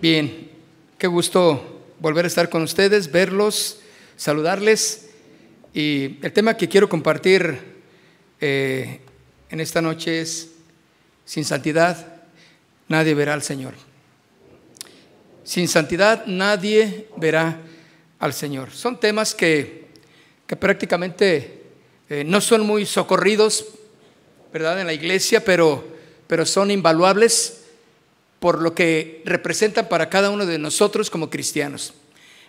Bien, qué gusto volver a estar con ustedes, verlos, saludarles. Y el tema que quiero compartir eh, en esta noche es, sin santidad, nadie verá al Señor. Sin santidad, nadie verá al Señor. Son temas que, que prácticamente eh, no son muy socorridos, ¿verdad?, en la iglesia, pero, pero son invaluables por lo que representan para cada uno de nosotros como cristianos.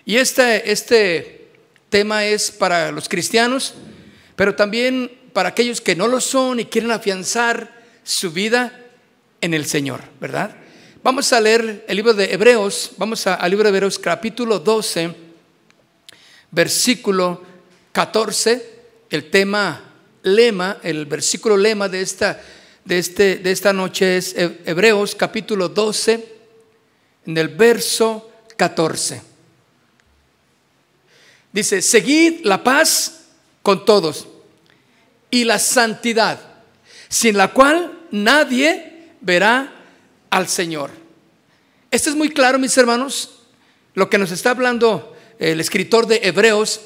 Y este, este tema es para los cristianos, pero también para aquellos que no lo son y quieren afianzar su vida en el Señor, ¿verdad? Vamos a leer el libro de Hebreos, vamos al libro de Hebreos capítulo 12, versículo 14, el tema lema, el versículo lema de esta de, este, de esta noche es Hebreos capítulo 12, en el verso 14. Dice, seguid la paz con todos y la santidad, sin la cual nadie verá al Señor. Esto es muy claro, mis hermanos, lo que nos está hablando el escritor de Hebreos.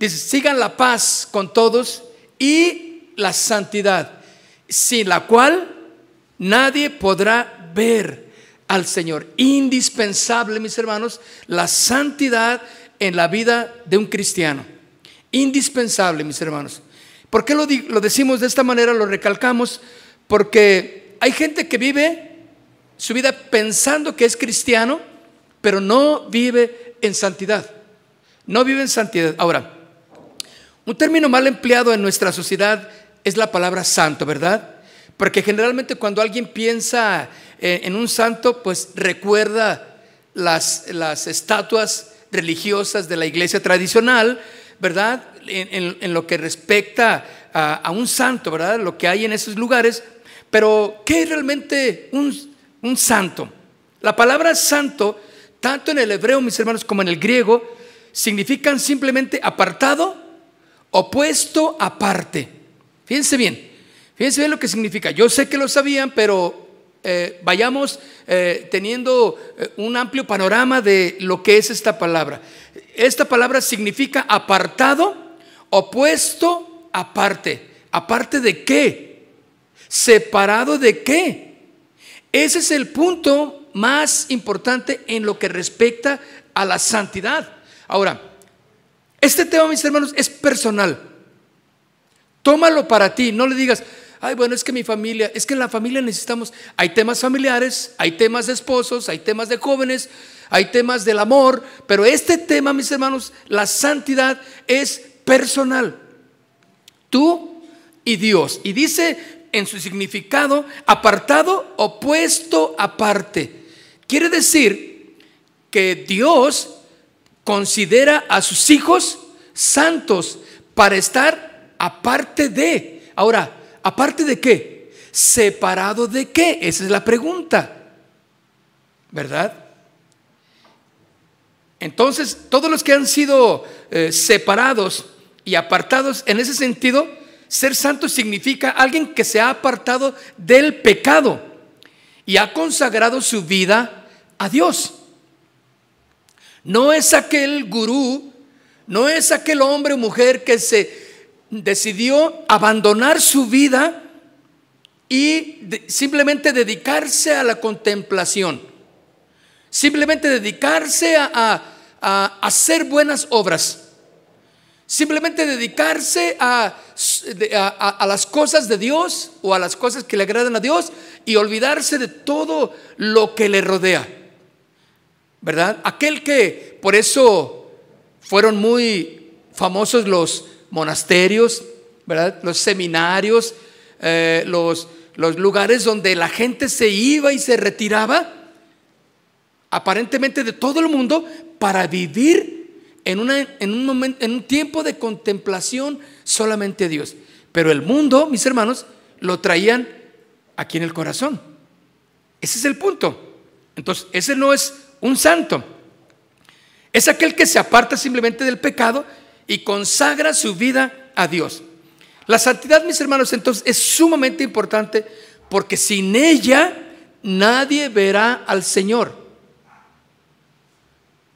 Dice, sigan la paz con todos y la santidad sin la cual nadie podrá ver al Señor. Indispensable, mis hermanos, la santidad en la vida de un cristiano. Indispensable, mis hermanos. ¿Por qué lo, lo decimos de esta manera? Lo recalcamos porque hay gente que vive su vida pensando que es cristiano, pero no vive en santidad. No vive en santidad. Ahora, un término mal empleado en nuestra sociedad es la palabra santo, ¿verdad? Porque generalmente cuando alguien piensa eh, en un santo, pues recuerda las, las estatuas religiosas de la iglesia tradicional, ¿verdad? En, lo que respecta a, un santo, ¿verdad? Lo que hay en esos lugares. Pero, ¿qué es realmente un, un santo? La palabra santo, tanto en el hebreo, mis hermanos, como en el griego, significan simplemente apartado, opuesto, aparte. Fíjense bien, fíjense bien lo que significa. Yo sé que lo sabían, pero eh, vayamos eh, teniendo eh, un amplio panorama de lo que es esta palabra. Esta palabra significa apartado, opuesto, aparte. ¿Aparte de qué? ¿Separado de qué? Ese es el punto más importante en lo que respecta a la santidad. Ahora, este tema, mis hermanos, es personal. Tómalo para ti, no le digas, ay, bueno, es que mi familia, es que en la familia necesitamos, hay temas familiares, hay temas de esposos, hay temas de jóvenes, hay temas del amor, pero este tema, mis hermanos, la santidad es personal. Tú y Dios. Y dice en su significado, apartado, opuesto, aparte. Quiere decir que Dios considera a sus hijos santos para estar aparte de. Ahora, ¿aparte de qué? ¿Separado de qué? Esa es la pregunta. ¿Verdad? Entonces, todos los que han sido eh, separados y apartados en ese sentido, ser santo significa alguien que se ha apartado del pecado y ha consagrado su vida a Dios. No es aquel gurú, no es aquel hombre o mujer que se decidió abandonar su vida y simplemente dedicarse a la contemplación, simplemente dedicarse a, hacer buenas obras, simplemente dedicarse a, a, las cosas de Dios o a las cosas que le agradan a Dios y olvidarse de todo lo que le rodea. ¿Verdad? Aquel que por eso fueron muy famosos los monasterios, ¿verdad? los seminarios, eh, los, los lugares donde la gente se iba y se retiraba, aparentemente de todo el mundo, para vivir en, una, en, un, momento, en un tiempo de contemplación solamente a Dios. Pero el mundo, mis hermanos, lo traían aquí en el corazón. Ese es el punto. Entonces, ese no es un santo. Es aquel que se aparta simplemente del pecado y consagra su vida a Dios. La santidad, mis hermanos, entonces es sumamente importante porque sin ella nadie verá al Señor.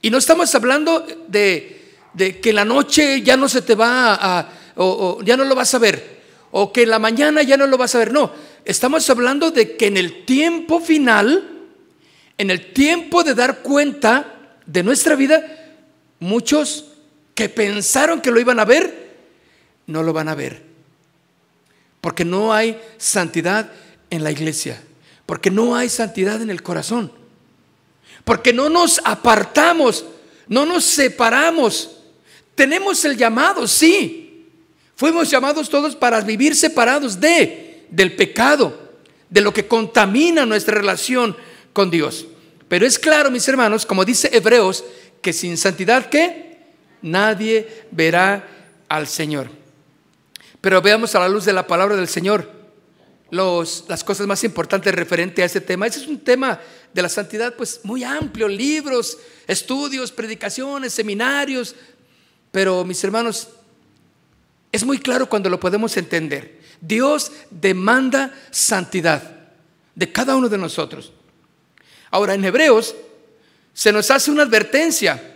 Y no estamos hablando de, de que la noche ya no se te va a, o, ya no lo vas a ver, o que en la mañana ya no lo vas a ver. No, estamos hablando de que en el tiempo final, en el tiempo de dar cuenta de nuestra vida, muchos que pensaron que lo iban a ver, no lo van a ver. Porque no hay santidad en la iglesia. Porque no hay santidad en el corazón. Porque no nos apartamos, no nos separamos. Tenemos el llamado, sí. Fuimos llamados todos para vivir separados de del pecado, de lo que contamina nuestra relación con Dios. Pero es claro, mis hermanos, como dice Hebreos, que sin santidad ¿qué? Nadie verá al Señor. Pero veamos a la luz de la palabra del Señor los, las cosas más importantes referente a este tema. Ese es un tema de la santidad pues muy amplio, libros, estudios, predicaciones, seminarios, pero mis hermanos, es muy claro cuando lo podemos entender. Dios demanda santidad de cada uno de nosotros. Ahora, en Hebreos se nos hace una advertencia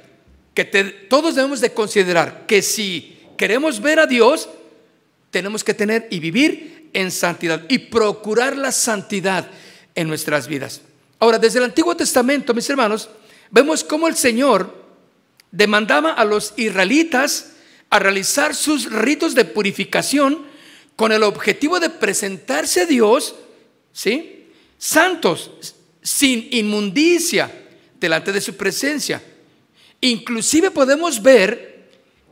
que todos debemos de considerar, que si queremos ver a Dios, tenemos que tener y vivir en santidad y procurar la santidad en nuestras vidas. Ahora, desde el Antiguo Testamento, mis hermanos, vemos cómo el Señor demandaba a los israelitas a realizar sus ritos de purificación con el objetivo de presentarse a Dios, ¿sí? Santos, sin inmundicia, delante de su presencia. Inclusive podemos ver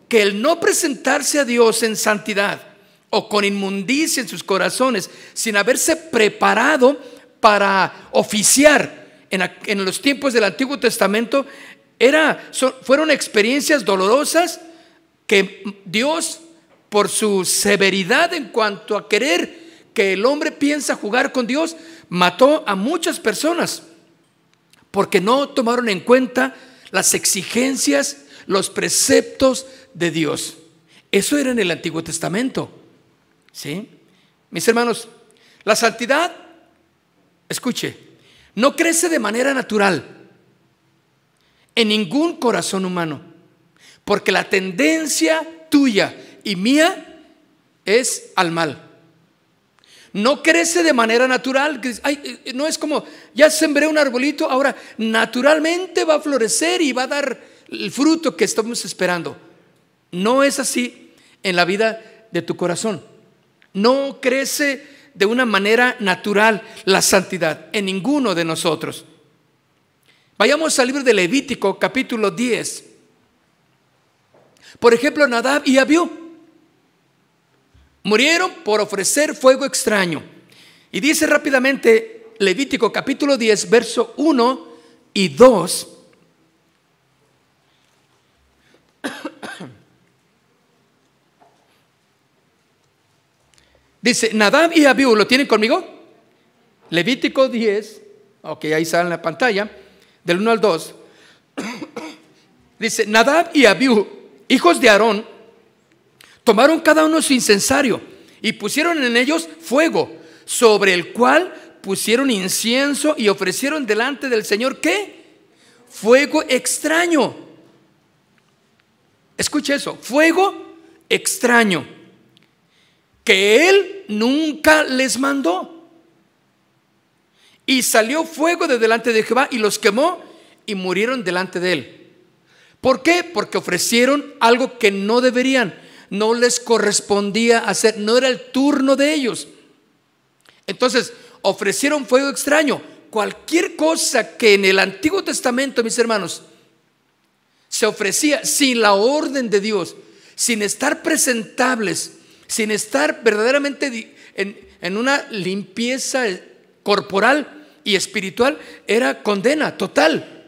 que el no presentarse a Dios en santidad o con inmundicia en sus corazones, sin haberse preparado para oficiar en, los tiempos del Antiguo Testamento, era, fueron experiencias dolorosas que Dios, por su severidad en cuanto a querer que el hombre piensa jugar con Dios, mató a muchas personas porque no tomaron en cuenta las exigencias, los preceptos de Dios. Eso era en el Antiguo Testamento. ¿Sí? Mis hermanos, la santidad, escuche, no crece de manera natural en ningún corazón humano, porque la tendencia tuya y mía es al mal. No crece de manera natural, eh, no es como, ya sembré un arbolito, ahora naturalmente va a florecer y va a dar el fruto que estamos esperando. No es así en la vida de tu corazón. No crece de una manera natural la santidad en ninguno de nosotros. Vayamos al libro de Levítico capítulo 10. Por ejemplo, Nadab y Abiú murieron por ofrecer fuego extraño. Y dice rápidamente Levítico capítulo 10, verso 1 y 2. Dice, Nadab y Abiú, ¿lo tienen conmigo? Levítico 10, ok, ahí sale en la pantalla, del 1 al 2. Dice, Nadab y Abiú, hijos de Aarón, tomaron cada uno su incensario y pusieron en ellos fuego, sobre el cual pusieron incienso y ofrecieron delante del Señor, ¿qué? Fuego extraño. Escuche eso, fuego extraño que él nunca les mandó. Y salió fuego de delante de Jehová y los quemó y murieron delante de él. ¿Por qué? Porque ofrecieron algo que no deberían, no les correspondía hacer, no era el turno de ellos. Entonces, ofrecieron fuego extraño. Cualquier cosa que en el Antiguo Testamento, mis hermanos, se ofrecía sin la orden de Dios, sin estar presentables sin estar verdaderamente en, una limpieza corporal y espiritual, era condena total.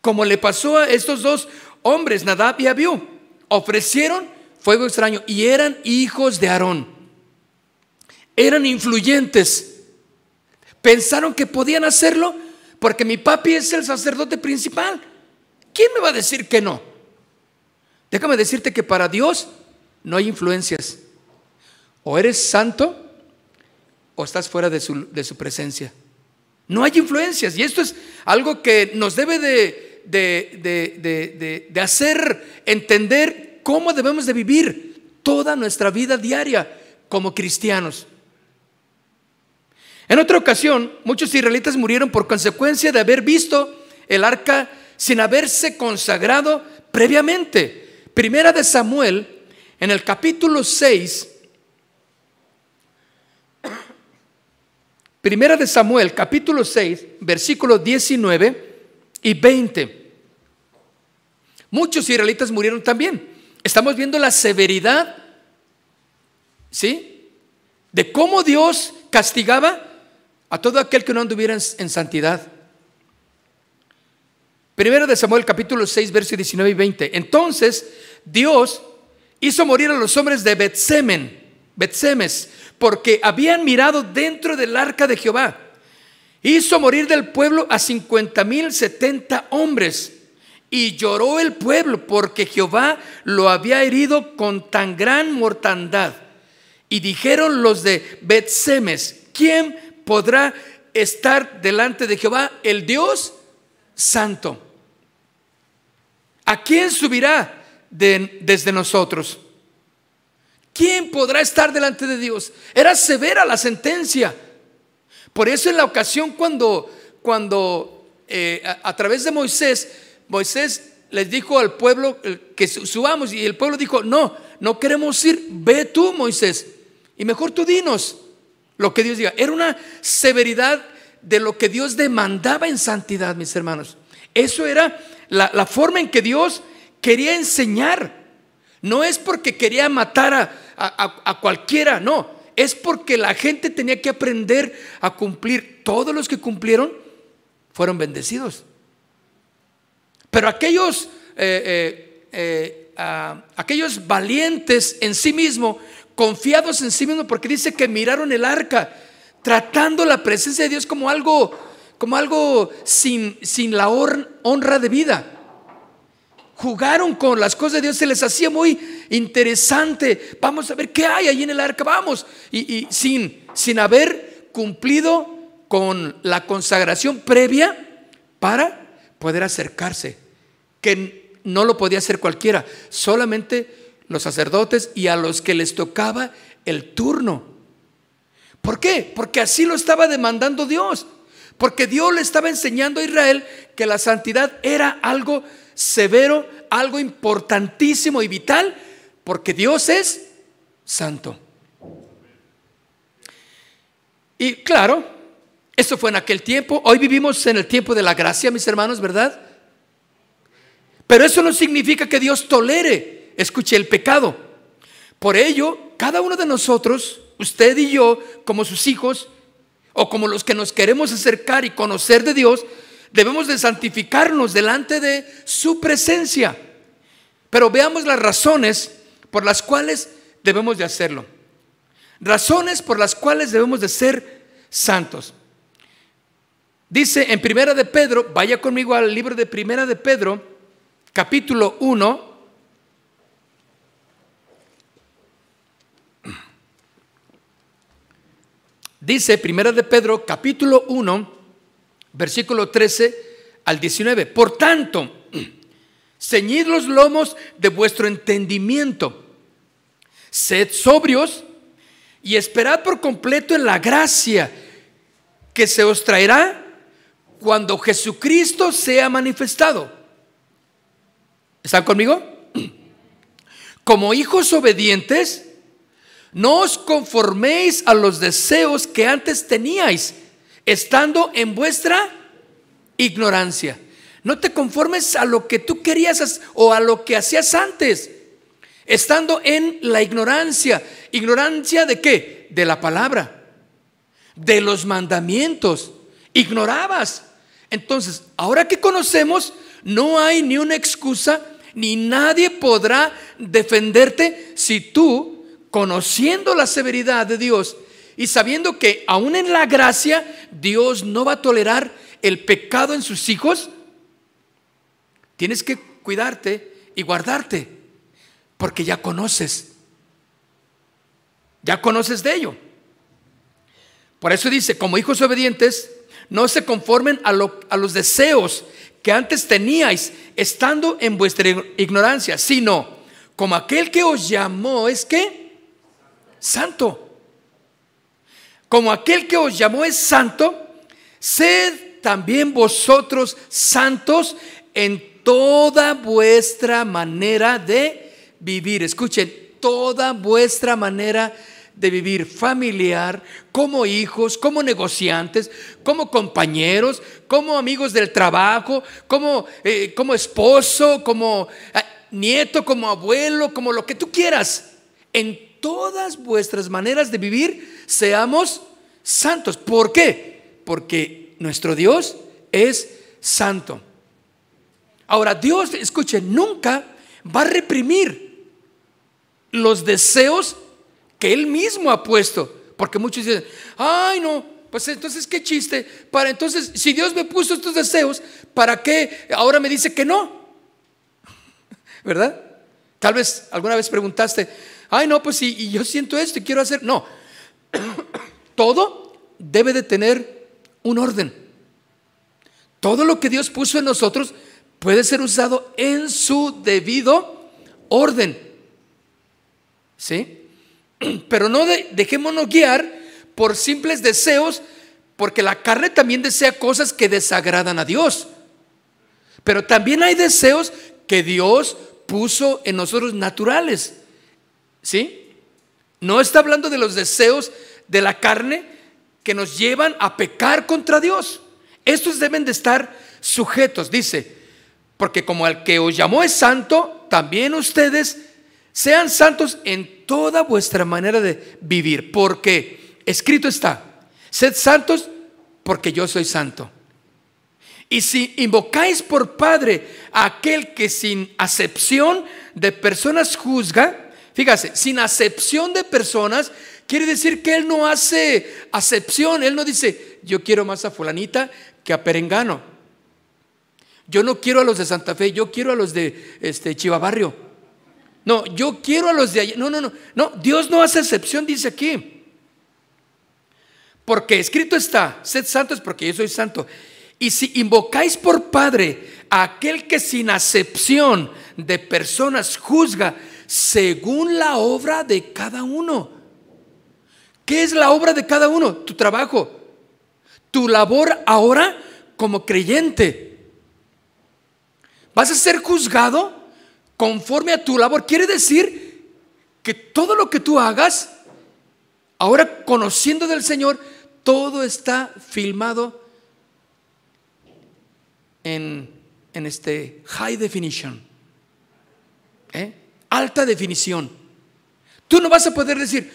Como le pasó a estos dos hombres, Nadab y Abiú, ofrecieron fuego extraño y eran hijos de Aarón. Eran influyentes. Pensaron que podían hacerlo porque mi papi es el sacerdote principal. ¿Quién me va a decir que no? Déjame decirte que para Dios no hay influencias. O eres santo o estás fuera de su, presencia. No hay influencias. Y esto es algo que nos debe de, de, de hacer entender cómo debemos de vivir toda nuestra vida diaria como cristianos. En otra ocasión, muchos israelitas murieron por consecuencia de haber visto el arca sin haberse consagrado previamente. Primera de Samuel, en el capítulo 6, Primera de Samuel, capítulo 6, versículos 19 y 20. Muchos israelitas murieron también. Estamos viendo la severidad, ¿sí? De cómo Dios castigaba a todo aquel que no anduviera en, santidad. Primero de Samuel capítulo 6, versos 19 y 20. Entonces Dios hizo morir a los hombres de Betsemen, Betsemes, porque habían mirado dentro del arca de Jehová. Hizo morir del pueblo a cincuenta mil setenta hombres. Y lloró el pueblo porque Jehová lo había herido con tan gran mortandad. Y dijeron los de Betsemes, ¿quién podrá estar delante de Jehová, el Dios santo. ¿A quién subirá desde nosotros? ¿Quién podrá estar delante de Dios? Era severa la sentencia. Por eso en la ocasión cuando, cuando eh, a, través de Moisés, Moisés les dijo al pueblo que subamos y el pueblo dijo, no, no queremos ir, ve tú Moisés. Y mejor tú dinos lo que Dios diga. Era una severidad de lo que Dios demandaba en santidad, mis hermanos. Eso era la, forma en que Dios quería enseñar. No es porque quería matar a, a, cualquiera, no. Es porque la gente tenía que aprender a cumplir. Todos los que cumplieron fueron bendecidos. Pero aquellos, eh, eh, eh, aquellos valientes en sí mismos confiados en sí mismos, porque dice que miraron el arca, tratando la presencia de Dios como algo, como algo sin, sin la honra de vida. Jugaron con las cosas de Dios, se les hacía muy interesante. Vamos a ver qué hay ahí en el arca, vamos. Y, y sin, sin haber cumplido con la consagración previa para poder acercarse, que no lo podía hacer cualquiera, solamente los sacerdotes y a los que les tocaba el turno. ¿Por qué? Porque así lo estaba demandando Dios. Porque Dios le estaba enseñando a Israel que la santidad era algo severo, algo importantísimo y vital, porque Dios es santo. Y claro, eso fue en aquel tiempo. Hoy vivimos en el tiempo de la gracia, mis hermanos, ¿verdad? Pero eso no significa que Dios tolere escuche el pecado. Por ello, cada uno de nosotros, usted y yo, como sus hijos, o como los que nos queremos acercar y conocer de Dios, debemos de santificarnos delante de su presencia. Pero veamos las razones por las cuales debemos de hacerlo. Razones por las cuales debemos de ser santos. Dice en Primera de Pedro, vaya conmigo al libro de Primera de Pedro, capítulo 1, Dice Primera de Pedro capítulo 1, versículo 13 al 19. Por tanto, ceñid los lomos de vuestro entendimiento, sed sobrios y esperad por completo en la gracia que se os traerá cuando Jesucristo sea manifestado. ¿Están conmigo? Como hijos obedientes, no os conforméis a los deseos que antes teníais, estando en vuestra ignorancia. No te conformes a lo que tú querías o a lo que hacías antes, estando en la ignorancia. ¿Ignorancia de qué? De la palabra, de los mandamientos. Ignorabas. Entonces, ahora que conocemos, no hay ni una excusa, ni nadie podrá defenderte si tú conociendo la severidad de Dios y sabiendo que aún en la gracia Dios no va a tolerar el pecado en sus hijos, tienes que cuidarte y guardarte, porque ya conoces, ya conoces de ello. Por eso dice, como hijos obedientes, no se conformen a, a los deseos que antes teníais, estando en vuestra ignorancia, sino como aquel que os llamó es que santo. Como aquel que os llamó es santo, sed también vosotros santos en toda vuestra manera de vivir. Escuchen, toda vuestra manera de vivir familiar, como hijos, como negociantes, como compañeros, como amigos del trabajo, como, eh, como esposo, como eh, nieto, como abuelo, como lo que tú quieras. En todas vuestras maneras de vivir, seamos santos. ¿Por qué? Porque nuestro Dios es santo. Ahora, Dios, escuche, nunca va a reprimir los deseos que Él mismo ha puesto. Porque muchos dicen, ay no, pues entonces qué chiste. Para entonces, si Dios me puso estos deseos, ¿para qué ahora me dice que no? ¿Verdad? Tal vez alguna vez preguntaste, ay no, pues si yo siento esto y quiero hacer. No, todo debe de tener un orden. Todo lo que Dios puso en nosotros puede ser usado en su debido orden. ¿Sí? Pero no dejémonos guiar por simples deseos, porque la carne también desea cosas que desagradan a Dios. Pero también hay deseos que Dios puso en nosotros naturales. ¿Sí? No está hablando de los deseos de la carne que nos llevan a pecar contra Dios. Estos deben de estar sujetos, dice, porque como el que os llamó es santo, también ustedes sean santos en toda vuestra manera de vivir, porque escrito está, sed santos porque yo soy santo. Y si invocáis por Padre a aquel que sin acepción de personas juzga, fíjase, sin acepción de personas, quiere decir que Él no hace acepción, Él no dice, yo quiero más a fulanita que a Perengano. Yo no quiero a los de Santa Fe, yo quiero a los de este, Chivabarrio. No, yo quiero a los de allá. No, no, no. No, Dios no hace excepción, dice aquí. Porque escrito está, sed santos porque yo soy santo. Y si invocáis por Padre a aquel que sin acepción de personas juzga según la obra de cada uno. ¿Qué es la obra de cada uno? Tu trabajo. Tu labor ahora como creyente. ¿Vas a ser juzgado? Conforme a tu labor. Quiere decir que todo lo que tú hagas, ahora conociendo del Señor, todo está filmado en, este high definition, ¿eh? alta definición. Tú no vas a poder decir,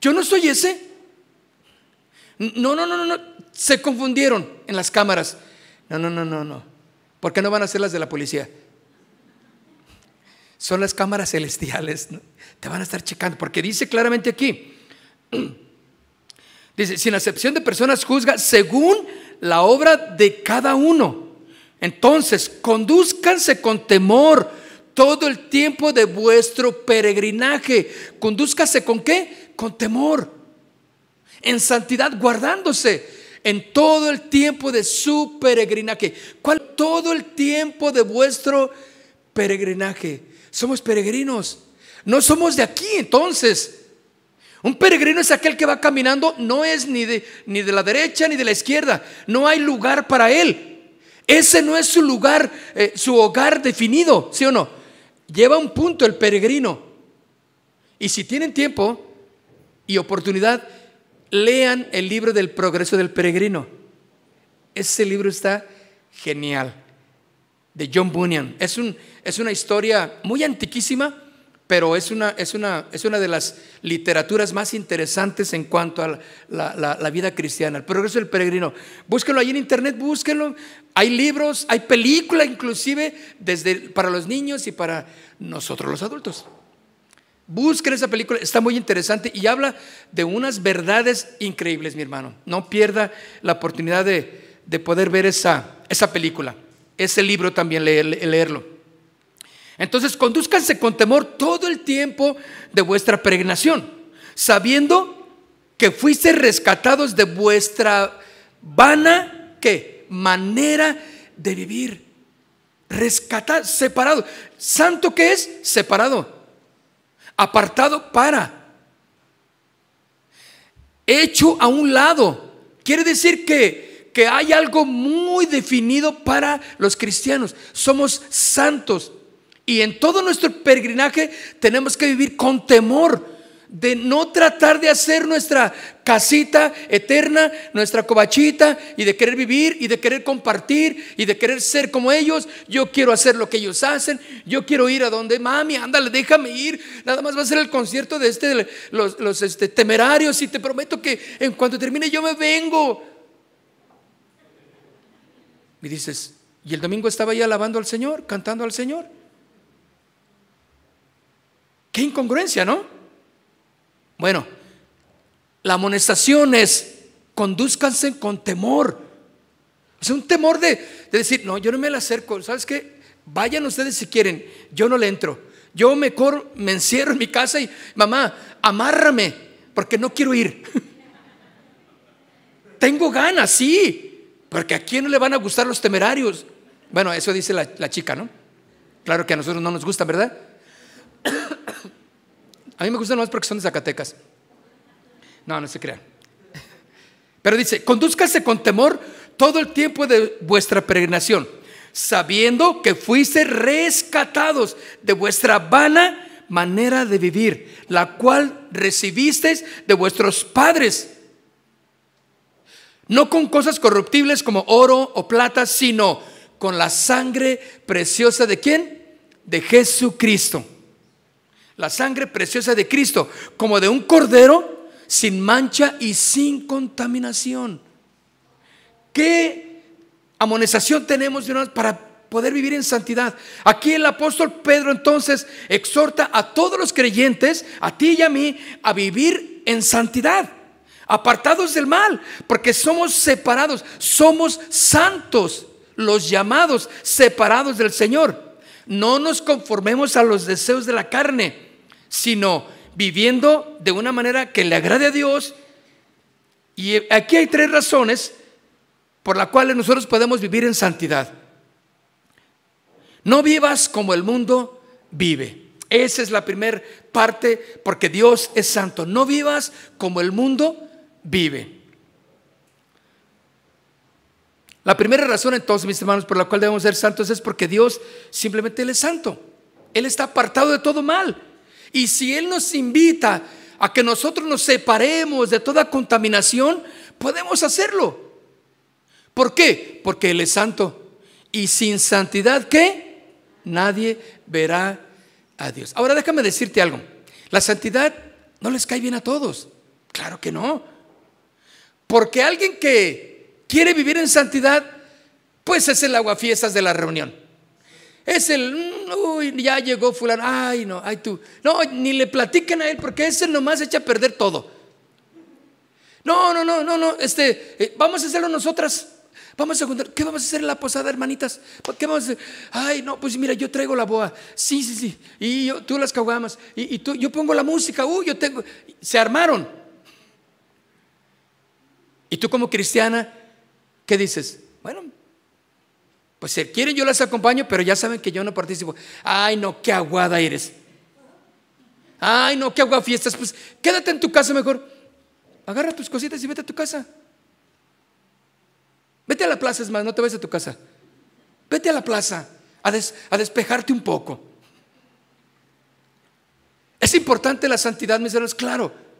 yo no soy ese. No, no, no, no, no. Se confundieron en las cámaras. No, no, no, no, no. ¿Por qué no van a ser las de la policía? Son las cámaras celestiales. Te van a estar checando, porque dice claramente aquí, dice, sin excepción de personas juzga según la obra de cada uno. Entonces, conduzcanse con temor todo el tiempo de vuestro peregrinaje. Condúzcase con qué? Con temor. En santidad, guardándose en todo el tiempo de su peregrinaje. ¿Cuál? Todo el tiempo de vuestro peregrinaje. Somos peregrinos. No somos de aquí entonces. Un peregrino es aquel que va caminando, no es ni de, ni de la derecha ni de la izquierda. No hay lugar para él. Ese no es su lugar, eh, su hogar definido, ¿sí o no? Lleva un punto el peregrino. Y si tienen tiempo y oportunidad, lean el libro del progreso del peregrino. Ese libro está genial, de John Bunyan. Es un, es una historia muy antiquísima, pero es una, es una, es una de las literaturas más interesantes en cuanto a la, vida cristiana, el progreso del peregrino. Búsquenlo ahí en internet, búsquenlo. Hay libros, hay películas inclusive desde, para los niños y para nosotros los adultos. Busquen esa película, está muy interesante y habla de unas verdades increíbles, mi hermano. No pierda la oportunidad de, de poder ver esa, esa película, ese libro también, leerlo. Entonces, conduzcanse con temor todo el tiempo de vuestra peregrinación, sabiendo que fuiste rescatados de vuestra vana ¿qué? manera de vivir. Rescatar, separado. ¿Santo que es? Separado. Apartado para. Hecho a un lado. Quiere decir que, que hay algo muy definido para los cristianos. Somos santos. Y en todo nuestro peregrinaje tenemos que vivir con temor de no tratar de hacer nuestra casita eterna, nuestra cobachita y de querer vivir y de querer compartir y de querer ser como ellos. Yo quiero hacer lo que ellos hacen. Yo quiero ir a donde mami, ándale, déjame ir. Nada más va a ser el concierto de este, los, los este, temerarios y te prometo que en cuanto termine yo me vengo. Y dices, y el domingo estaba ahí alabando al Señor, cantando al Señor. Qué incongruencia, ¿no? Bueno, la amonestación es, conduzcanse con temor. Sea, un temor de, decir, no, yo no me la acerco. ¿Sabes qué? Vayan ustedes si quieren, yo no le entro. Yo me, me encierro en mi casa y, mamá, amárrame, porque no quiero ir. Tengo ganas, sí, porque a quién no le van a gustar los temerarios. Bueno, eso dice la, chica, ¿no? Claro que a nosotros no nos gusta, ¿verdad? A mí me gustan más porque son de Zacatecas. No, no se crean. Pero dice, conduzcase con temor todo el tiempo de vuestra peregrinación, sabiendo que fuiste rescatados de vuestra vana manera de vivir, la cual recibisteis de vuestros padres. No con cosas corruptibles como oro o plata, sino con la sangre preciosa de quién? De Jesucristo la sangre preciosa de Cristo, como de un cordero sin mancha y sin contaminación. ¿Qué amonestación tenemos para poder vivir en santidad? Aquí el apóstol Pedro entonces exhorta a todos los creyentes, a ti y a mí, a vivir en santidad, apartados del mal, porque somos separados, somos santos, los llamados, separados del Señor. No nos conformemos a los deseos de la carne sino viviendo de una manera que le agrade a Dios. Y aquí hay tres razones por las cuales nosotros podemos vivir en santidad. No vivas como el mundo vive. Esa es la primera parte porque Dios es santo. No vivas como el mundo vive. La primera razón entonces, mis hermanos, por la cual debemos ser santos es porque Dios simplemente Él es santo. Él está apartado de todo mal. Y si Él nos invita a que nosotros nos separemos de toda contaminación, podemos hacerlo. ¿Por qué? Porque Él es santo. Y sin santidad, ¿qué? Nadie verá a Dios. Ahora déjame decirte algo. La santidad no les cae bien a todos. Claro que no. Porque alguien que quiere vivir en santidad, pues es el aguafiestas de la reunión. Es el, mm, uy, ya llegó fulano, ay no, ay tú. No, ni le platiquen a él porque ese nomás echa a perder todo. No, no, no, no, no, este, eh, vamos a hacerlo nosotras. Vamos a juntar, ¿qué vamos a hacer en la posada, hermanitas? ¿Qué vamos a hacer? Ay, no, pues mira, yo traigo la boa. Sí, sí, sí. Y yo, tú las caguamas. Y, y tú, yo pongo la música. Uy, yo tengo. Se armaron. Y tú como cristiana, ¿qué dices? Bueno, pues si quieren yo las acompaño, pero ya saben que yo no participo. Ay, no, qué aguada eres. Ay, no, qué agua fiestas. Pues quédate en tu casa mejor. Agarra tus cositas y vete a tu casa. Vete a la plaza, es más, no te vayas a tu casa. Vete a la plaza a, a despejarte un poco. Es importante la santidad, mis hermanos, claro.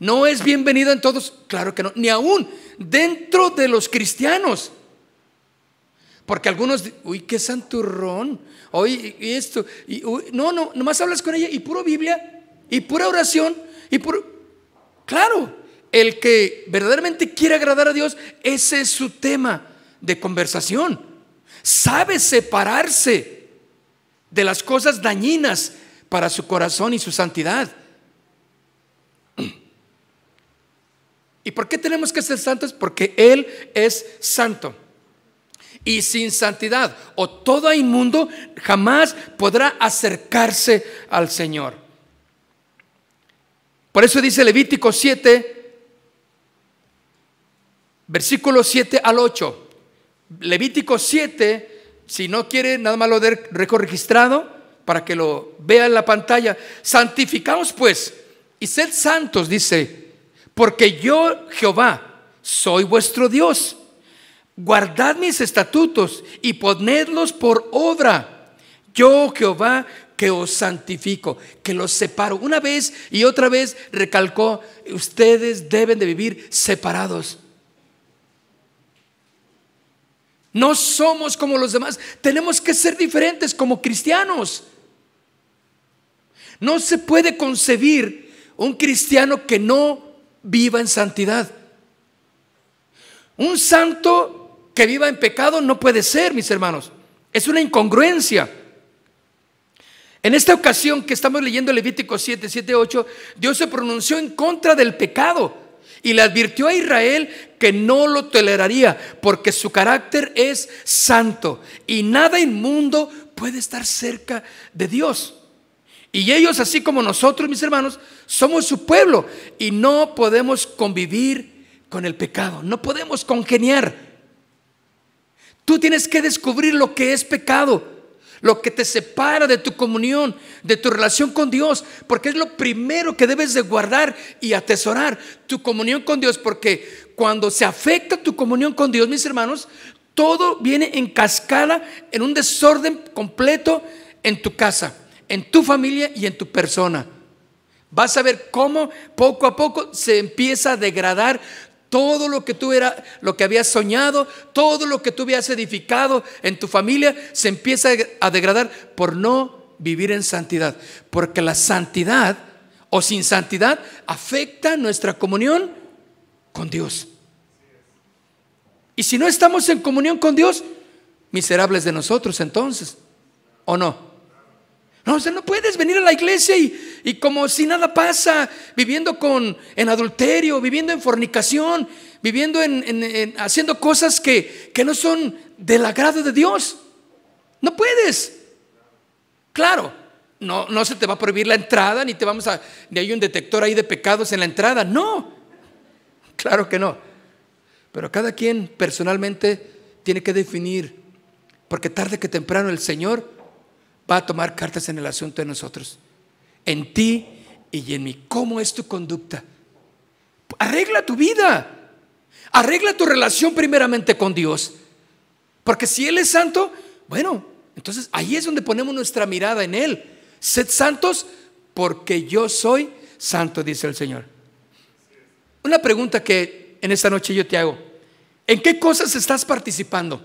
No es bienvenida en todos, claro que no, ni aún dentro de los cristianos. Porque algunos, uy, qué santurrón, hoy esto, y, no, no, nomás hablas con ella y puro Biblia, y pura oración, y puro... Claro, el que verdaderamente quiere agradar a Dios, ese es su tema de conversación. Sabe separarse de las cosas dañinas para su corazón y su santidad. ¿Y por qué tenemos que ser santos? Porque Él es santo y sin santidad o todo inmundo jamás podrá acercarse al Señor. Por eso dice Levítico 7, versículo 7 al 8. Levítico 7, si no quiere, nada más lo de récord registrado para que lo vea en la pantalla. Santificaos pues y sed santos, dice, porque yo, Jehová, soy vuestro Dios. Guardad mis estatutos y ponedlos por obra. Yo, Jehová, que os santifico, que los separo. Una vez y otra vez recalcó, ustedes deben de vivir separados. No somos como los demás, tenemos que ser diferentes como cristianos. No se puede concebir un cristiano que no viva en santidad. Un santo que viva en pecado no puede ser, mis hermanos. Es una incongruencia. En esta ocasión que estamos leyendo Levítico 7, 7, 8, Dios se pronunció en contra del pecado y le advirtió a Israel que no lo toleraría porque su carácter es santo y nada inmundo puede estar cerca de Dios. Y ellos, así como nosotros, mis hermanos, somos su pueblo y no podemos convivir con el pecado, no podemos congeniar. Tú tienes que descubrir lo que es pecado lo que te separa de tu comunión, de tu relación con Dios, porque es lo primero que debes de guardar y atesorar, tu comunión con Dios, porque cuando se afecta tu comunión con Dios, mis hermanos, todo viene en cascada, en un desorden completo en tu casa, en tu familia y en tu persona. Vas a ver cómo poco a poco se empieza a degradar todo lo que tú era, lo que habías soñado, todo lo que tú habías edificado en tu familia, se empieza a degradar por no vivir en santidad. Porque la santidad o sin santidad afecta nuestra comunión con Dios. Y si no estamos en comunión con Dios, miserables de nosotros entonces, ¿o no? No, o sea, no puedes venir a la iglesia y, como si nada pasa, viviendo con, en adulterio, viviendo en fornicación, viviendo en, haciendo cosas que, que no son del agrado de Dios. No puedes. Claro, no, no se te va a prohibir la entrada, ni te vamos a, ni hay un detector ahí de pecados en la entrada. No, claro que no. Pero cada quien personalmente tiene que definir, porque tarde que temprano el Señor va a tomar cartas en el asunto de nosotros. En ti y en mí. ¿Cómo es tu conducta? Arregla tu vida. Arregla tu relación primeramente con Dios. Porque si Él es santo, bueno, entonces ahí es donde ponemos nuestra mirada en Él. Sed santos porque yo soy santo, dice el Señor. Una pregunta que en esta noche yo te hago. ¿En qué cosas estás participando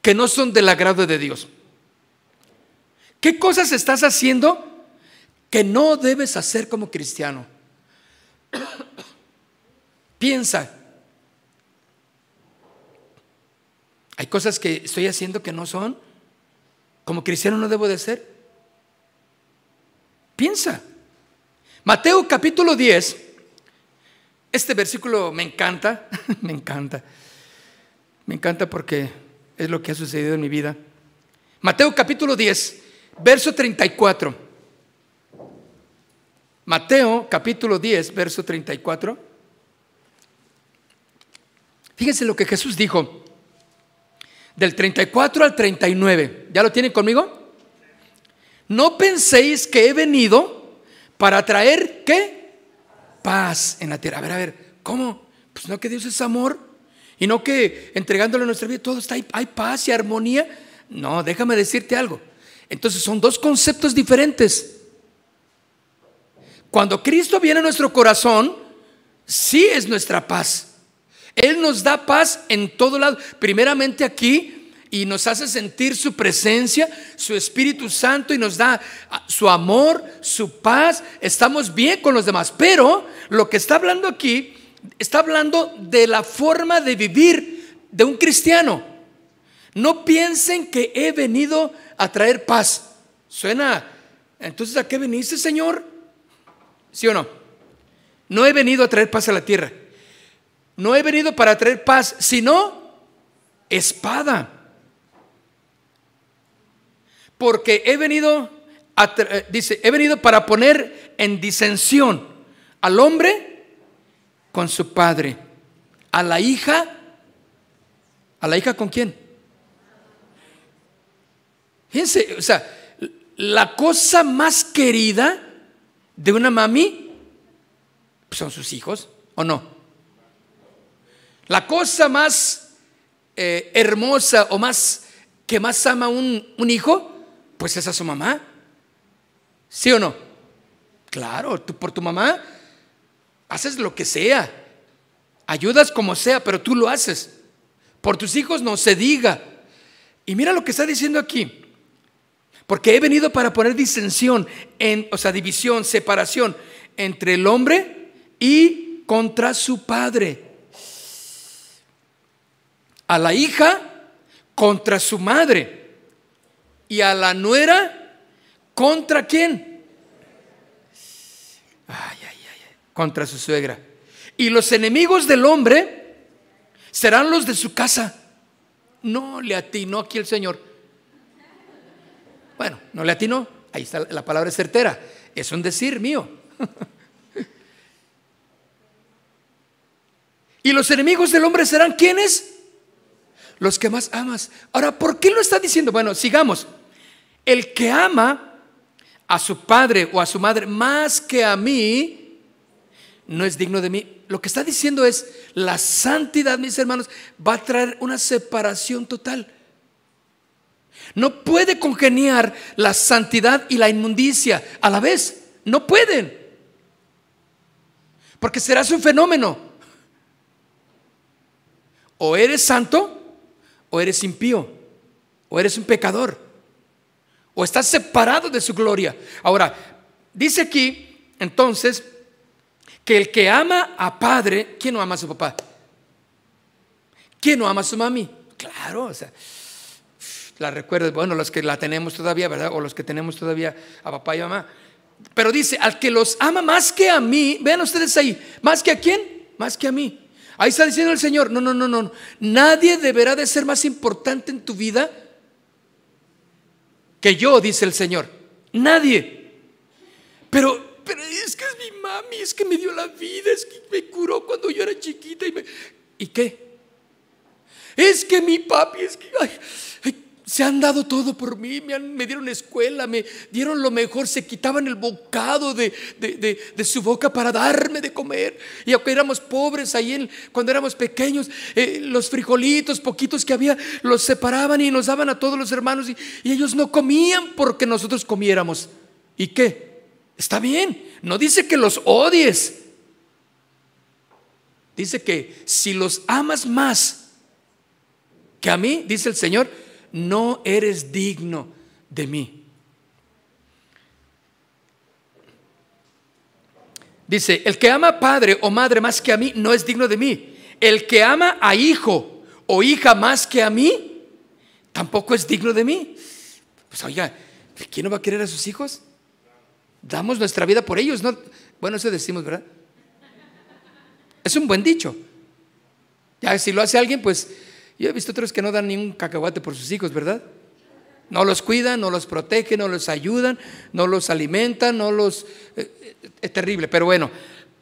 que no son del agrado de Dios? ¿Qué cosas estás haciendo que no debes hacer como cristiano? Piensa. Hay cosas que estoy haciendo que no son. Como cristiano no debo de hacer. Piensa. Mateo capítulo 10. Este versículo me encanta, me encanta. Me encanta porque es lo que ha sucedido en mi vida. Mateo capítulo 10, verso 34. Mateo capítulo 10, verso 34. Fíjense lo que Jesús dijo. Del 34 al 39. ¿Ya lo tienen conmigo? No penséis que he venido para traer qué? Paz en la tierra. A ver, a ver, ¿cómo? Pues no que Dios es amor y no que entregándole nuestra vida todo está ahí, hay paz y armonía. No, déjame decirte algo. Entonces son dos conceptos diferentes. Cuando Cristo viene a nuestro corazón, sí es nuestra paz. Él nos da paz en todo lado. Primeramente aquí y nos hace sentir su presencia, su Espíritu Santo y nos da ah, su amor, su paz. Estamos bien con los demás. Pero lo que está hablando aquí, está hablando de la forma de vivir de un cristiano. No piensen que he venido a traer paz. Suena, entonces ¿a qué veniste, Señor? ¿Sí o no? No he venido a traer paz a la tierra. No he venido para traer paz, sino espada. Porque he venido, eh, dice, he venido para poner en disensión al hombre con su padre, a la hija ¿A la hija con quién? Fíjense, o sea, la cosa más querida de una mami pues, son sus hijos, ¿o no? La cosa más eh, hermosa o más que más ama un, un hijo, pues es a su mamá. ¿Sí o no? Claro, tú por tu mamá haces lo que sea, ayudas como sea, pero tú lo haces. Por tus hijos no se diga. Y mira lo que está diciendo aquí. Porque he venido para poner disensión, en, o sea, división, separación entre el hombre y contra su padre. A la hija contra su madre. Y a la nuera contra quién? Ay, ay, ay, contra su suegra. Y los enemigos del hombre serán los de su casa. No le atinó aquí el Señor. Bueno, no le atinó. Ahí está la palabra certera. Es un decir mío. y los enemigos del hombre serán quienes? Los que más amas. Ahora, ¿por qué lo está diciendo? Bueno, sigamos. El que ama a su padre o a su madre más que a mí, no es digno de mí. Lo que está diciendo es, la santidad, mis hermanos, va a traer una separación total. No puede congeniar la santidad y la inmundicia a la vez. No pueden. Porque serás un fenómeno. O eres santo o eres impío. O eres un pecador. O estás separado de su gloria. Ahora, dice aquí, entonces, que el que ama a padre, ¿quién no ama a su papá? ¿Quién no ama a su mami? Claro, o sea, la recuerdas, bueno, los que la tenemos todavía, ¿verdad? O los que tenemos todavía a papá y mamá. Pero dice, al que los ama más que a mí, vean ustedes ahí, más que a quién, más que a mí. Ahí está diciendo el Señor, no, no, no, no, nadie deberá de ser más importante en tu vida que yo, dice el Señor. Nadie. Pero, pero es que es mi mami, es que me dio la vida, es que me curó cuando yo era chiquita. ¿Y, ¿Y qué? Es que mi papi, es que... se han dado todo por mí, me, me, dieron escuela, me dieron lo mejor, se quitaban el bocado de, su boca para darme de comer. Y aunque éramos pobres ahí, cuando éramos pequeños, eh, los frijolitos poquitos que había, los separaban y nos daban a todos los hermanos y, y ellos no comían porque nosotros comiéramos. ¿Y qué? Está bien, no dice que los odies. Dice que si los amas más que a mí, dice el Señor, no eres digno de mí. Dice, el que ama a padre o madre más que a mí no es digno de mí. El que ama a hijo o hija más que a mí, tampoco es digno de mí. Pues oiga, ¿quién no va a querer a sus hijos? Damos nuestra vida por ellos, ¿no? Bueno, eso decimos, ¿verdad? Es un buen dicho. Ya si lo hace alguien, pues yo he visto otros que no dan ni un cacahuate por sus hijos, ¿verdad? No los cuidan, no los protegen, no los ayudan, no los alimentan, no los... Eh, eh, es terrible, pero bueno.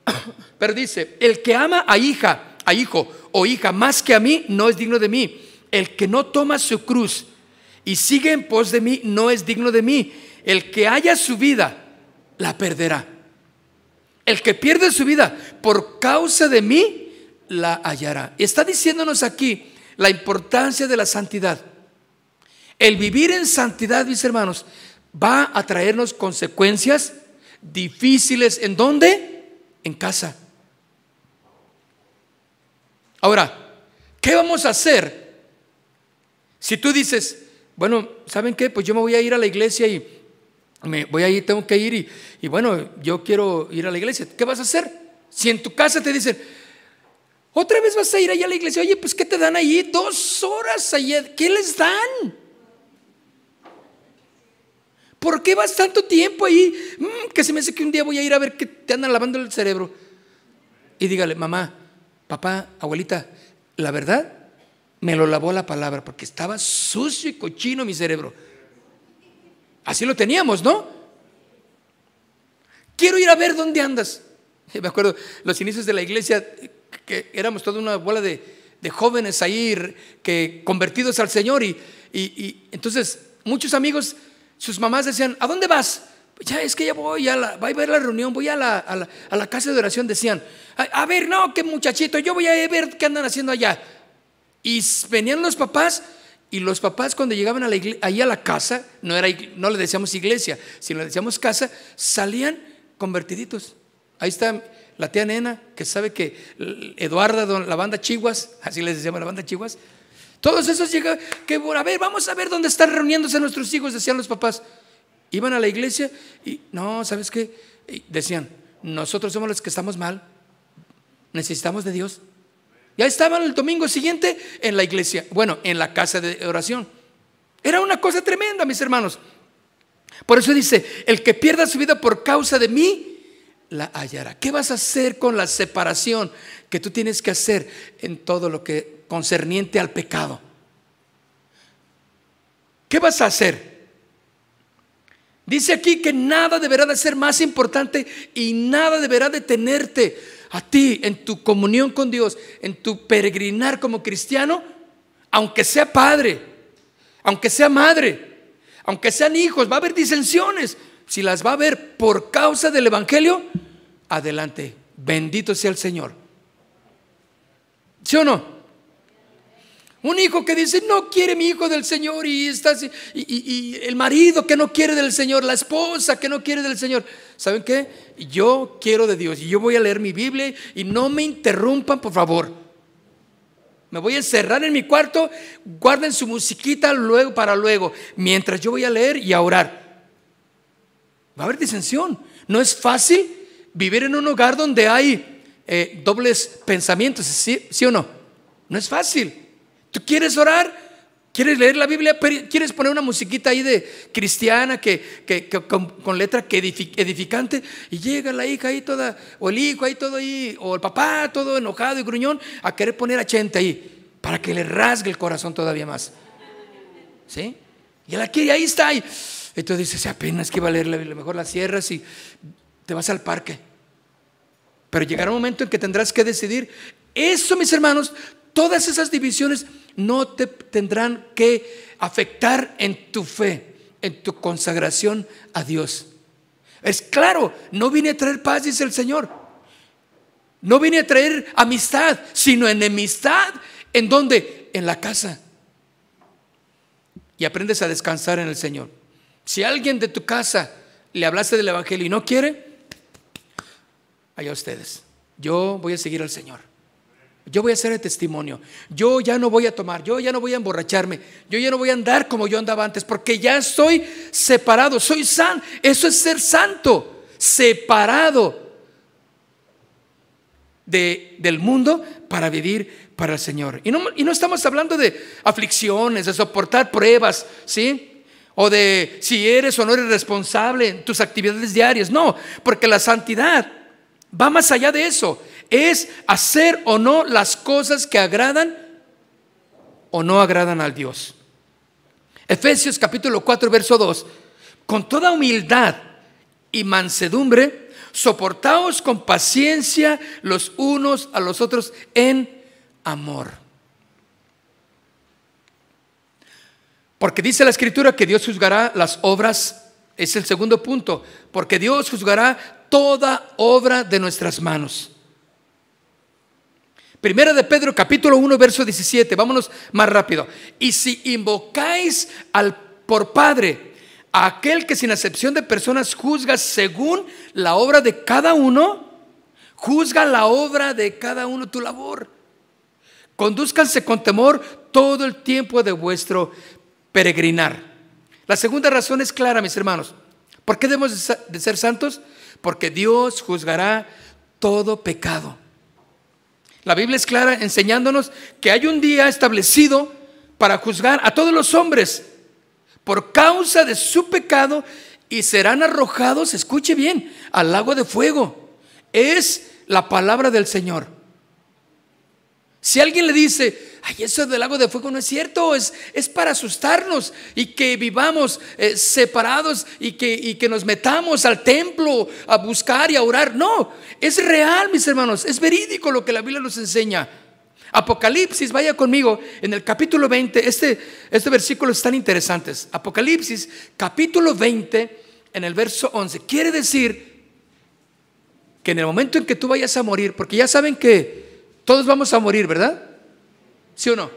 Pero dice, el que ama a hija, a hijo o hija más que a mí, no es digno de mí. El que no toma su cruz y sigue en pos de mí, no es digno de mí. El que haya su vida, la perderá. El que pierde su vida por causa de mí, la hallará. Está diciéndonos aquí la importancia de la santidad. El vivir en santidad, mis hermanos, va a traernos consecuencias difíciles. ¿En dónde? En casa. Ahora, ¿qué vamos a hacer si tú dices, bueno, ¿saben qué? Pues yo me voy a ir a la iglesia y me voy a ir, tengo que ir y, y bueno, yo quiero ir a la iglesia. ¿Qué vas a hacer? Si en tu casa te dicen, otra vez vas a ir allá a la iglesia. Oye, pues ¿qué te dan allí? Dos horas allá. ¿Qué les dan? ¿Por qué vas tanto tiempo ahí? Mm, que se me hace que un día voy a ir a ver que te andan lavando el cerebro. Y dígale, mamá, papá, abuelita, la verdad me lo lavó la palabra porque estaba sucio y cochino mi cerebro. Así lo teníamos, ¿no? Quiero ir a ver dónde andas. Me acuerdo los inicios de la iglesia, que éramos toda una bola de, de jóvenes ahí que convertidos al Señor y, entonces muchos amigos, sus mamás decían, ¿a dónde vas? Ya es que ya voy a, la, voy a ver la reunión, voy a la, casa de oración, decían, a, ver, no, qué muchachito, yo voy a ver qué andan haciendo allá. Y venían los papás y los papás cuando llegaban a la ahí a la casa, no, era, no le decíamos iglesia, sino le decíamos casa, salían convertiditos. Ahí está la tía nena, que sabe que Eduarda, la banda Chihuas, así les decíamos la banda Chihuas, todos esos llegan, que a ver, vamos a ver dónde están reuniéndose nuestros hijos, decían los papás. Iban a la iglesia y no, ¿sabes qué? decían, nosotros somos los que estamos mal, necesitamos de Dios. Ya estaban el domingo siguiente en la iglesia, bueno, en la casa de oración. Era una cosa tremenda, mis hermanos. Por eso dice, el que pierda su vida por causa de mí, la hallará. ¿Qué vas a hacer con la separación que tú tienes que hacer en todo lo que concerniente al pecado? ¿Qué vas a hacer? Dice aquí que nada deberá de ser más importante y nada deberá de tenerte a ti en tu comunión con Dios, en tu peregrinar como cristiano, aunque sea padre, aunque sea madre, aunque sean hijos, va a haber disensiones, si las va a ver por causa del Evangelio, adelante. Bendito sea el Señor. ¿Sí o no? Un hijo que dice, no quiere mi hijo del Señor y, está, y, el marido que no quiere del Señor, la esposa que no quiere del Señor. ¿Saben qué? Yo quiero de Dios y yo voy a leer mi Biblia y no me interrumpan, por favor. Me voy a encerrar en mi cuarto, guarden su musiquita luego para luego, mientras yo voy a leer y a orar. Va a haber disensión. No es fácil vivir en un hogar donde hay eh, dobles pensamientos, ¿sí, o no? No es fácil. ¿Tú quieres orar? ¿Quieres leer la Biblia? ¿Quieres poner una musiquita ahí de cristiana que, con, letra que edificante? Y llega la hija ahí toda, o el hijo ahí todo ahí, o el papá todo enojado y gruñón, a querer poner a Chente ahí, para que le rasgue el corazón todavía más. ¿Sí? Y él aquí, ahí está. ahí entonces dices, apenas que va a la mejor las cierras y te vas al parque. Pero llegará un momento en que tendrás que decidir. Eso, mis hermanos, todas esas divisiones no te tendrán que afectar en tu fe, en tu consagración a Dios. Es claro, no vine a traer paz, dice el Señor. No vine a traer amistad, sino enemistad. ¿En dónde? En la casa. Y aprendes a descansar en el Señor. Si alguien de tu casa le hablaste del Evangelio y no quiere, allá ustedes. Yo voy a seguir al Señor. Yo voy a ser el testimonio. Yo ya no voy a tomar, yo ya no voy a emborracharme, yo ya no voy a andar como yo andaba antes, porque ya estoy separado, soy san. Eso es ser santo, separado de, del mundo para vivir para el Señor. Y no, y no estamos hablando de aflicciones, de soportar pruebas, ¿sí? O de si eres o no eres responsable en tus actividades diarias. No, porque la santidad va más allá de eso. Es hacer o no las cosas que agradan o no agradan al Dios. Efesios capítulo 4, verso 2. Con toda humildad y mansedumbre, soportaos con paciencia los unos a los otros en amor Porque dice la escritura que Dios juzgará las obras, es el segundo punto, porque Dios juzgará toda obra de nuestras manos. Primera de Pedro capítulo 1 verso 17, vámonos más rápido. Y si invocáis al por Padre, a aquel que sin acepción de personas juzga según la obra de cada uno, juzga la obra de cada uno tu labor. Condúzcanse con temor todo el tiempo de vuestro peregrinar. La segunda razón es clara, mis hermanos. ¿Por qué debemos de ser santos? Porque Dios juzgará todo pecado. La Biblia es clara enseñándonos que hay un día establecido para juzgar a todos los hombres por causa de su pecado y serán arrojados, escuche bien, al lago de fuego. Es la palabra del Señor. Si alguien le dice, ay, eso del lago de fuego no es cierto, es, es para asustarnos y que vivamos eh, separados y que, y que nos metamos al templo a buscar y a orar. No, es real, mis hermanos, es verídico lo que la Biblia nos enseña. Apocalipsis, vaya conmigo, en el capítulo 20, este, este versículo es tan interesante. Apocalipsis, capítulo 20, en el verso 11. Quiere decir que en el momento en que tú vayas a morir, porque ya saben que todos vamos a morir, ¿verdad? ¿Sí o no?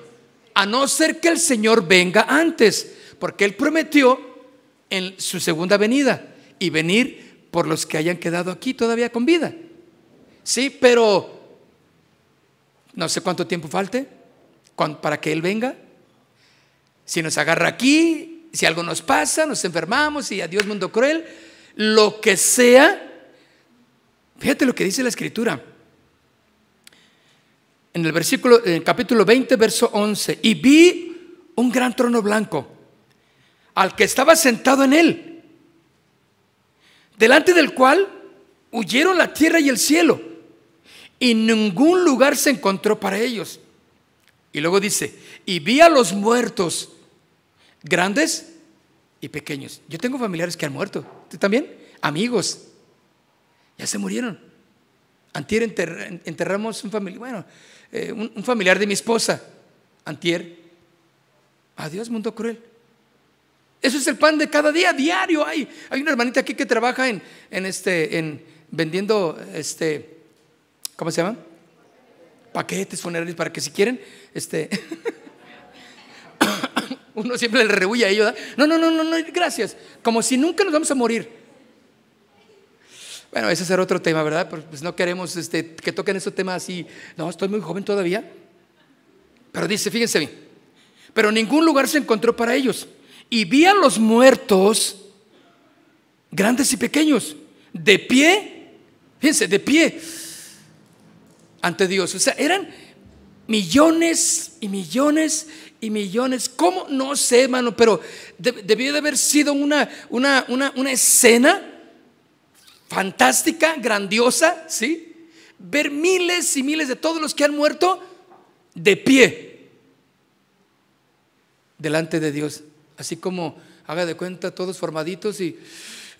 A no ser que el Señor venga antes, porque Él prometió en su segunda venida y venir por los que hayan quedado aquí todavía con vida. Sí, pero no sé cuánto tiempo falte para que Él venga. Si nos agarra aquí, si algo nos pasa, nos enfermamos y adiós mundo cruel, lo que sea. Fíjate lo que dice la escritura. En el versículo, en el capítulo 20, verso 11, y vi un gran trono blanco al que estaba sentado en él, delante del cual huyeron la tierra y el cielo y ningún lugar se encontró para ellos. Y luego dice, y vi a los muertos, grandes y pequeños. Yo tengo familiares que han muerto. ¿Tú también? Amigos. Ya se murieron. Antier enterramos un familiar, bueno, eh, un, familiar de mi esposa. Antier. Adiós, mundo cruel. Eso es el pan de cada día, diario. Hay, hay una hermanita aquí que trabaja en, en este, en vendiendo este, ¿cómo se llaman? Paquetes funerarios para que si quieren, este, uno siempre le rehuye a ellos. No, no, no, no, no, gracias. Como si nunca nos vamos a morir. Bueno, ese será otro tema, ¿verdad? Pues no queremos este, que toquen ese tema así. No, estoy muy joven todavía. Pero dice, fíjense bien, pero ningún lugar se encontró para ellos. Y vi a los muertos, grandes y pequeños, de pie, fíjense, de pie ante Dios. O sea, eran millones y millones y millones. ¿Cómo? No sé, hermano, pero debió de haber sido una, una, una, una escena fantástica, grandiosa, ¿sí? Ver miles y miles de todos los que han muerto de pie delante de Dios. Así como haga de cuenta todos formaditos y,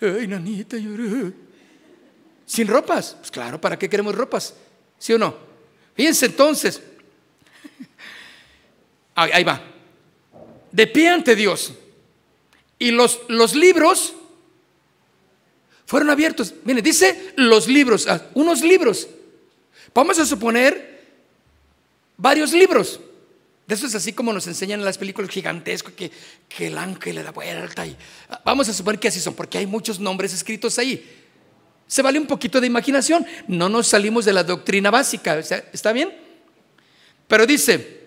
ay, nanita, lloré. Sin ropas. Pues claro, ¿para qué queremos ropas? ¿Sí o no? Fíjense entonces. Ahí va. De pie ante Dios. Y los, los libros fueron abiertos. Miren, dice los libros, ah, unos libros. Vamos a suponer varios libros. De eso es así como nos enseñan en las películas gigantescas que, que el ángel le da vuelta. Y, ah, vamos a suponer que así son, porque hay muchos nombres escritos ahí. Se vale un poquito de imaginación. No nos salimos de la doctrina básica. ¿Está bien? Pero dice,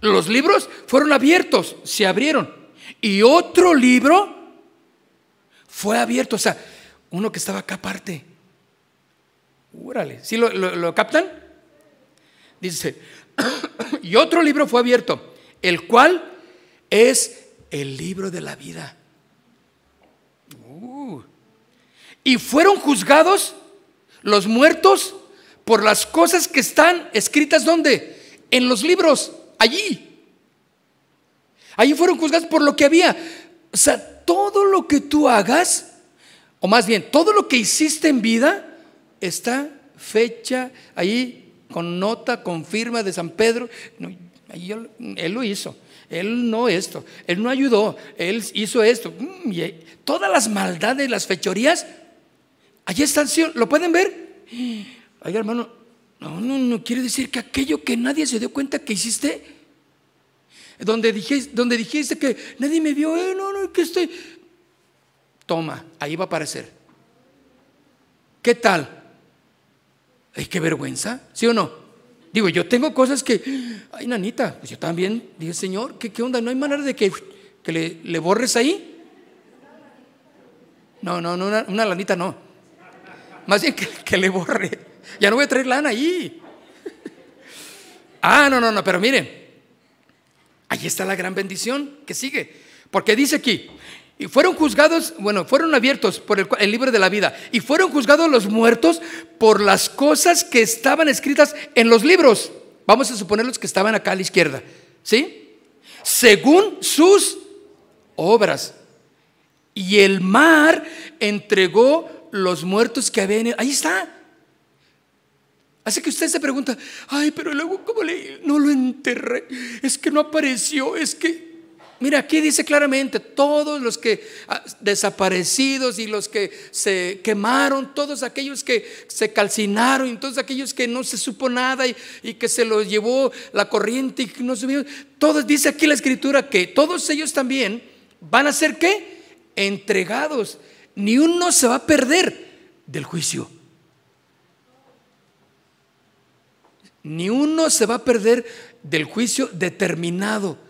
los libros fueron abiertos, se abrieron. Y otro libro fue abierto. O sea, uno que estaba acá aparte. Úrale. ¿Sí lo, captan? Dice, y otro libro fue abierto, el cual es el libro de la vida. y fueron juzgados los muertos por las cosas que están escritas donde? En los libros, allí. Allí fueron juzgados por lo que había. O sea, todo lo que tú hagas, o más bien, todo lo que hiciste en vida, está fecha ahí con nota, con firma de San Pedro. él lo hizo. Él no esto, él no ayudó, él hizo esto. Mm, todas las maldades, las fechorías Allí están, ¿lo pueden ver? Ay, hermano, no, no, no quiere decir que aquello que nadie se dio cuenta que hiciste, donde dijiste, donde dijiste que nadie me vio, eh, no, no, que estoy. Toma, ahí va a aparecer. ¿Qué tal? Ay, qué vergüenza, ¿sí o no? Digo, yo tengo cosas que, ay, nanita, pues yo también dije, Señor, ¿qué, qué onda? ¿No hay manera de que, que le, borres ahí? No, no, no, una, una lanita no. Más bien que, le borre. Ya no voy a traer lana ahí. Ah, no, no, no, pero miren, ahí está la gran bendición que sigue. Porque dice aquí, y fueron juzgados, bueno, fueron abiertos por el, libro de la vida, y fueron juzgados los muertos por las cosas que estaban escritas en los libros. Vamos a suponer los que estaban acá a la izquierda, ¿sí? Según sus obras. Y el mar entregó los muertos que habían. Ahí está. Así que usted se pregunta, ay, pero luego, ¿cómo no lo enterré? Es que no apareció, es que... Mira, aquí dice claramente, todos los que ah, desaparecidos y los que se quemaron, todos aquellos que se calcinaron, todos aquellos que no se supo nada y, y que se los llevó la corriente y que no se todos, dice aquí la escritura que todos ellos también van a ser qué? Entregados. Ni uno se va a perder del juicio. Ni uno se va a perder del juicio determinado.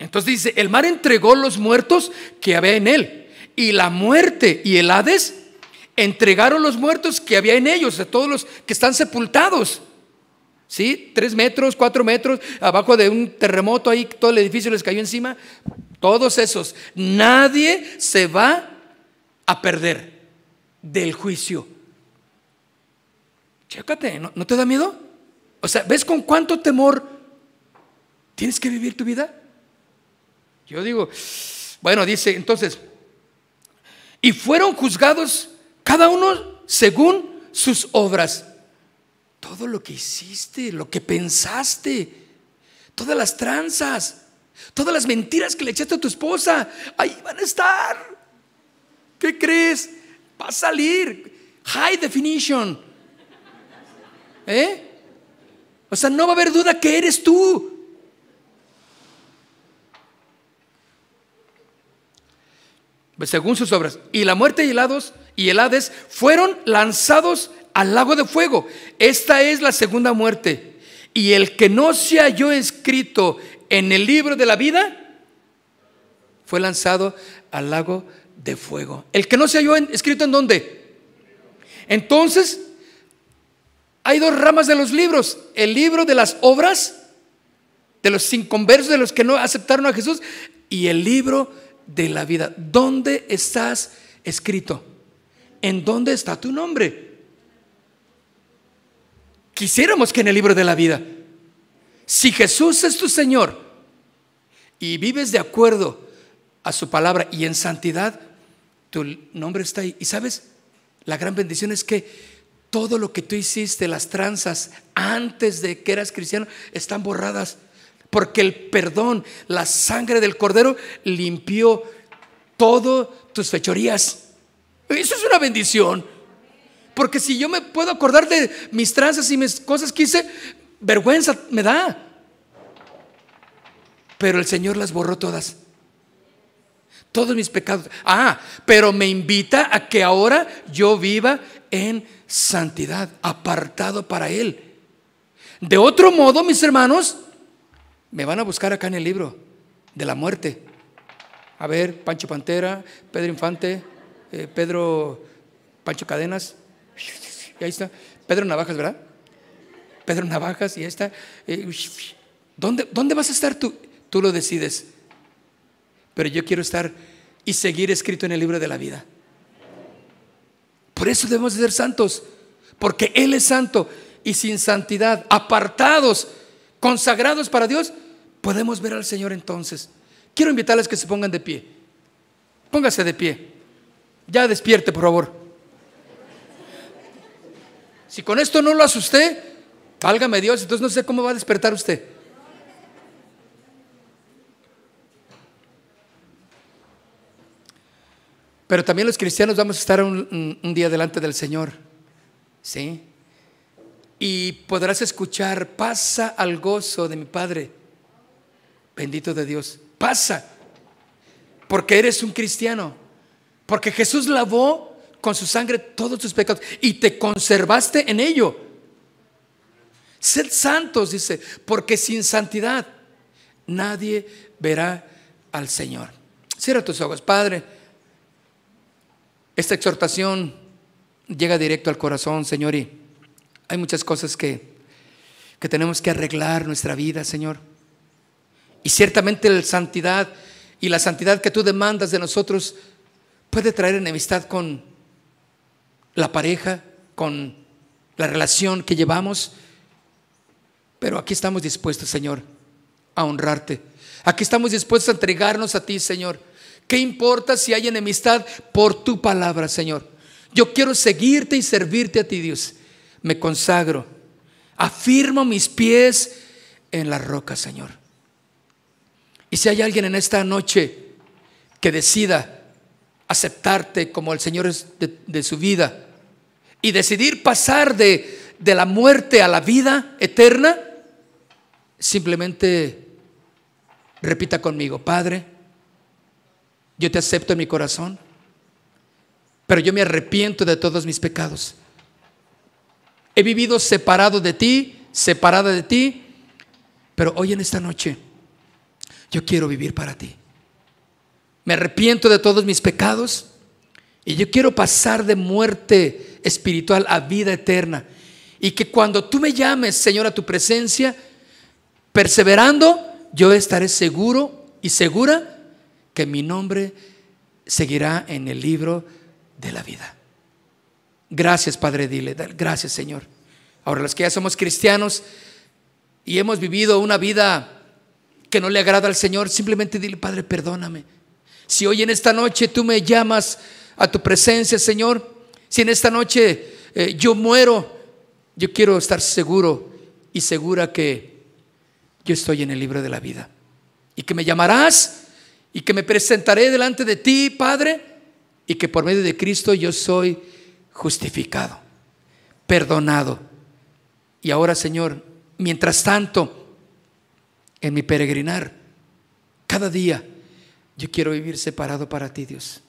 Entonces dice, el mar entregó los muertos que había en él. Y la muerte y el Hades entregaron los muertos que había en ellos, a todos los que están sepultados. ¿Sí? Tres metros, cuatro metros, abajo de un terremoto ahí, todo el edificio les cayó encima. Todos esos. Nadie se va a perder del juicio. Chécate, ¿no, ¿no te da miedo? O sea, ¿ves con cuánto temor tienes que vivir tu vida? Yo digo, bueno, dice entonces, y fueron juzgados cada uno según sus obras. Todo lo que hiciste, lo que pensaste, todas las tranzas, todas las mentiras que le echaste a tu esposa, ahí van a estar. ¿Qué crees? Va a salir. High definition. ¿Eh? O sea, no va a haber duda que eres tú. Según sus obras. Y la muerte y el Hades, y el fueron lanzados al lago de fuego. Esta es la segunda muerte. Y el que no se halló escrito en el libro de la vida fue lanzado al lago de fuego. El que no se halló escrito en dónde. Entonces, hay dos ramas de los libros. El libro de las obras, de los inconversos, de los que no aceptaron a Jesús, y el libro la vida. ¿Dónde estás escrito? ¿En dónde está tu nombre? Quisiéramos que en el libro de la vida, si Jesús es tu Señor y vives de acuerdo a su palabra y en santidad, tu nombre está ahí. Y sabes, la gran bendición es que todo lo que tú hiciste, las tranzas antes de que eras cristiano, están borradas. Porque el perdón, la sangre del cordero limpió todas tus fechorías. Eso es una bendición. Porque si yo me puedo acordar de mis tranzas y mis cosas que hice, vergüenza me da. Pero el Señor las borró todas. Todos mis pecados. Ah, pero me invita a que ahora yo viva en santidad, apartado para Él. De otro modo, mis hermanos, me van a buscar acá en el libro de la muerte. A ver, Pancho Pantera, Pedro Infante, eh, Pedro Pancho Cadenas, y ahí está, Pedro Navajas, ¿verdad? Pedro Navajas, y ahí está. Eh, ¿dónde, ¿Dónde vas a estar tú? Tú lo decides. Pero yo quiero estar y seguir escrito en el libro de la vida. Por eso debemos de ser santos, porque Él es santo y sin santidad, apartados, consagrados para Dios, podemos ver al Señor entonces. Quiero invitarles que se pongan de pie. Póngase de pie. Ya despierte, por favor. Si con esto no lo asusté, válgame Dios, entonces no sé cómo va a despertar usted. Pero también los cristianos vamos a estar un, día delante del Señor. ¿Sí? Y podrás escuchar, pasa al gozo de mi Padre. Bendito de Dios. Pasa. Porque eres un cristiano. Porque Jesús lavó con su sangre todos tus pecados y te conservaste en ello. Sed santos, dice, porque sin santidad nadie verá al Señor. Cierra tus ojos, Padre. Esta exhortación llega directo al corazón, Señor, y hay muchas cosas que, que tenemos que arreglar nuestra vida, Señor. Y ciertamente la santidad y la santidad que tú demandas de nosotros puede traer enemistad con la pareja, con la relación que llevamos. Pero aquí estamos dispuestos, Señor, a honrarte. Aquí estamos dispuestos a entregarnos a ti, Señor. ¿Qué importa si hay enemistad por tu palabra, Señor? Yo quiero seguirte y servirte a ti, Dios. Me consagro. Afirmo mis pies en la roca, Señor. Y si hay alguien en esta noche que decida aceptarte como el Señor de, de su vida y decidir pasar de, de la muerte a la vida eterna, simplemente repita conmigo, Padre, yo te acepto en mi corazón, pero yo me arrepiento de todos mis pecados. He vivido separado de ti, separada de ti, pero hoy en esta noche yo quiero vivir para ti. Me arrepiento de todos mis pecados y yo quiero pasar de muerte espiritual a vida eterna. Y que cuando tú me llames, Señor, a tu presencia, perseverando, yo estaré seguro y segura que mi nombre seguirá en el libro de la vida. Gracias, Padre, dile, gracias, Señor. Ahora, los que ya somos cristianos y hemos vivido una vida que no le agrada al Señor, simplemente dile, Padre, perdóname. Si hoy en esta noche tú me llamas a tu presencia, Señor, si en esta noche eh, yo muero, yo quiero estar seguro y segura que yo estoy en el libro de la vida y que me llamarás y que me presentaré delante de ti, Padre, y que por medio de Cristo yo soy justificado, perdonado. Y ahora, Señor, mientras tanto, en mi peregrinar, cada día, yo quiero vivir separado para ti, Dios.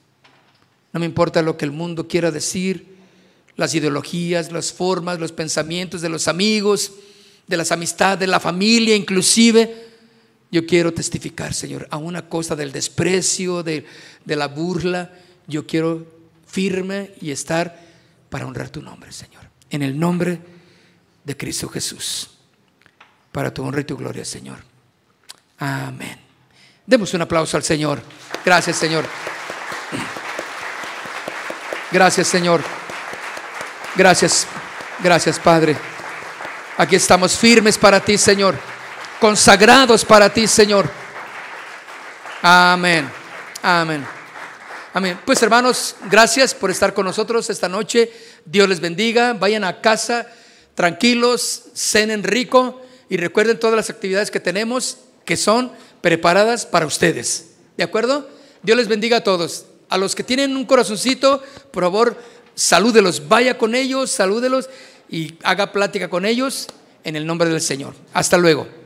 No me importa lo que el mundo quiera decir, las ideologías, las formas, los pensamientos de los amigos, de las amistades, de la familia inclusive. Yo quiero testificar, Señor, a una cosa del desprecio, de, de la burla. Yo quiero firme y estar para honrar tu nombre, Señor. En el nombre de Cristo Jesús. Para tu honra y tu gloria, Señor. Amén. Demos un aplauso al Señor. Gracias, Señor. Gracias, Señor. Gracias. Gracias, Padre. Aquí estamos firmes para ti, Señor. Consagrados para ti, Señor. Amén. Amén. Amén. Pues hermanos, gracias por estar con nosotros esta noche. Dios les bendiga. Vayan a casa tranquilos, cenen rico y recuerden todas las actividades que tenemos que son preparadas para ustedes. ¿De acuerdo? Dios les bendiga a todos. A los que tienen un corazoncito, por favor, salúdelos, vaya con ellos, salúdelos y haga plática con ellos en el nombre del Señor. Hasta luego.